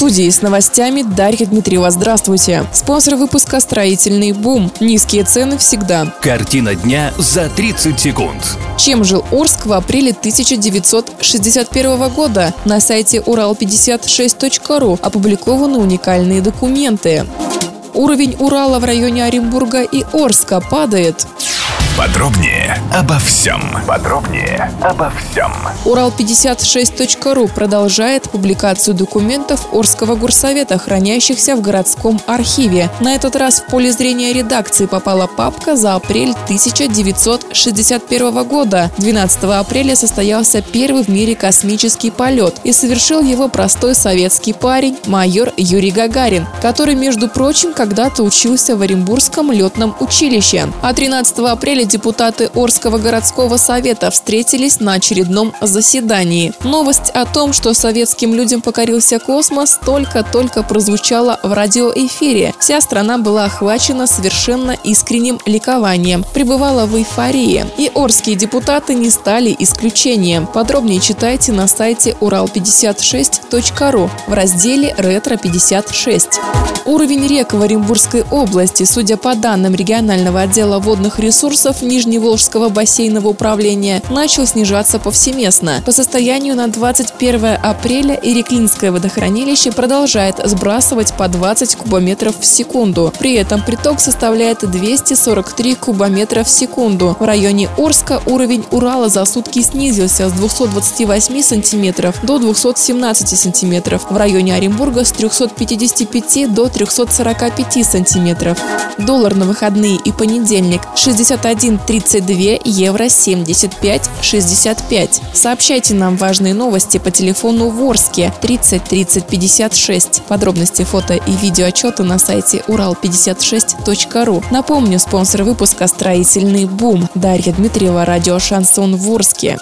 Студии с новостями Дарья Дмитриева. Здравствуйте. Спонсор выпуска «Строительный бум». Низкие цены всегда. Картина дня за 30 секунд. Чем жил Орск в апреле 1961 года? На сайте урал56.ру опубликованы уникальные документы. Уровень Урала в районе Оренбурга и Орска падает. Подробнее обо всем. Подробнее обо всем. Урал56.ру продолжает публикацию документов Орского горсовета, хранящихся в городском архиве. На этот раз в поле зрения редакции попала папка за апрель 1961 года. 12 апреля состоялся первый в мире космический полет и совершил его простой советский парень, майор Юрий Гагарин, который, между прочим, когда-то учился в Оренбургском летном училище. А 13 апреля депутаты Орского городского совета встретились на очередном заседании. Новость о том, что советским людям покорился космос, только-только прозвучала в радиоэфире. Вся страна была охвачена совершенно искренним ликованием, пребывала в эйфории. И орские депутаты не стали исключением. Подробнее читайте на сайте урал56.ру в разделе «Ретро-56». Уровень рек в Оренбургской области, судя по данным регионального отдела водных ресурсов Нижневолжского бассейного управления, начал снижаться повсеместно. По состоянию на 21 апреля Иреклинское водохранилище продолжает сбрасывать по 20 кубометров в секунду. При этом приток составляет 243 кубометра в секунду. В районе Орска уровень Урала за сутки снизился с 228 сантиметров до 217 сантиметров. В районе Оренбурга с 355 до 345 сантиметров. Доллар на выходные и понедельник 61,32, евро 75,65. Сообщайте нам важные новости по телефону Ворске 30 30 56. Подробности фото и видеоотчеты на сайте урал56.ру. Напомню, спонсор выпуска «Строительный бум». Дарья Дмитриева, радио «Шансон Ворске».